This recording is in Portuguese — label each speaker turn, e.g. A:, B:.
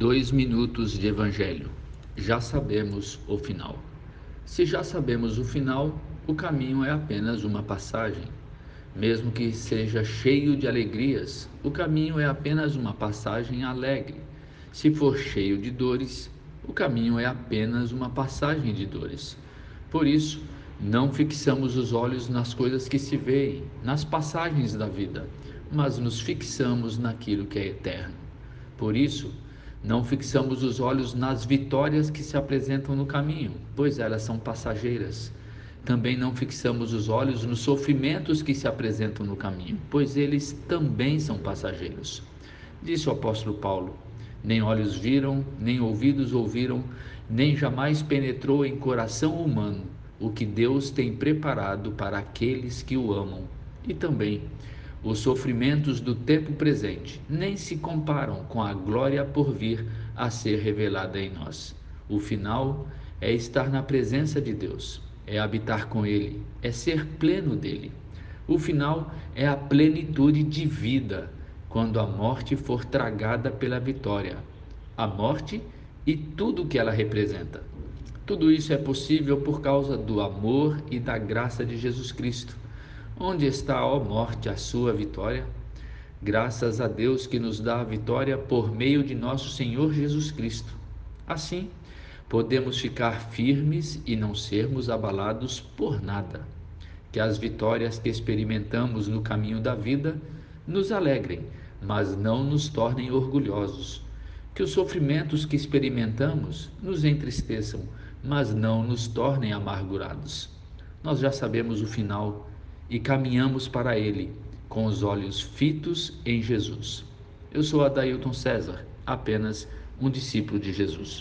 A: Dois minutos de Evangelho. Já sabemos o final. Se já sabemos o final, o caminho é apenas uma passagem. Mesmo que seja cheio de alegrias, o caminho é apenas uma passagem alegre. Se for cheio de dores, o caminho é apenas uma passagem de dores. Por isso, não fixamos os olhos nas coisas que se veem, nas passagens da vida, mas nos fixamos naquilo que é eterno. Por isso, não fixamos os olhos nas vitórias que se apresentam no caminho, pois elas são passageiras. Também não fixamos os olhos nos sofrimentos que se apresentam no caminho, pois eles também são passageiros. Disse o apóstolo Paulo: Nem olhos viram, nem ouvidos ouviram, nem jamais penetrou em coração humano o que Deus tem preparado para aqueles que o amam. E também os sofrimentos do tempo presente nem se comparam com a glória por vir a ser revelada em nós. O final é estar na presença de Deus, é habitar com Ele, é ser pleno dele. O final é a plenitude de vida, quando a morte for tragada pela vitória. A morte e tudo o que ela representa. Tudo isso é possível por causa do amor e da graça de Jesus Cristo Onde está, ó morte, a sua vitória? Graças a Deus que nos dá a vitória por meio de nosso Senhor Jesus Cristo. Assim, podemos ficar firmes e não sermos abalados por nada. Que as vitórias que experimentamos no caminho da vida nos alegrem, mas não nos tornem orgulhosos. Que os sofrimentos que experimentamos nos entristeçam, mas não nos tornem amargurados. Nós já sabemos o final e caminhamos para Ele com os olhos fitos em Jesus. Eu sou Adailton César, apenas um discípulo de Jesus.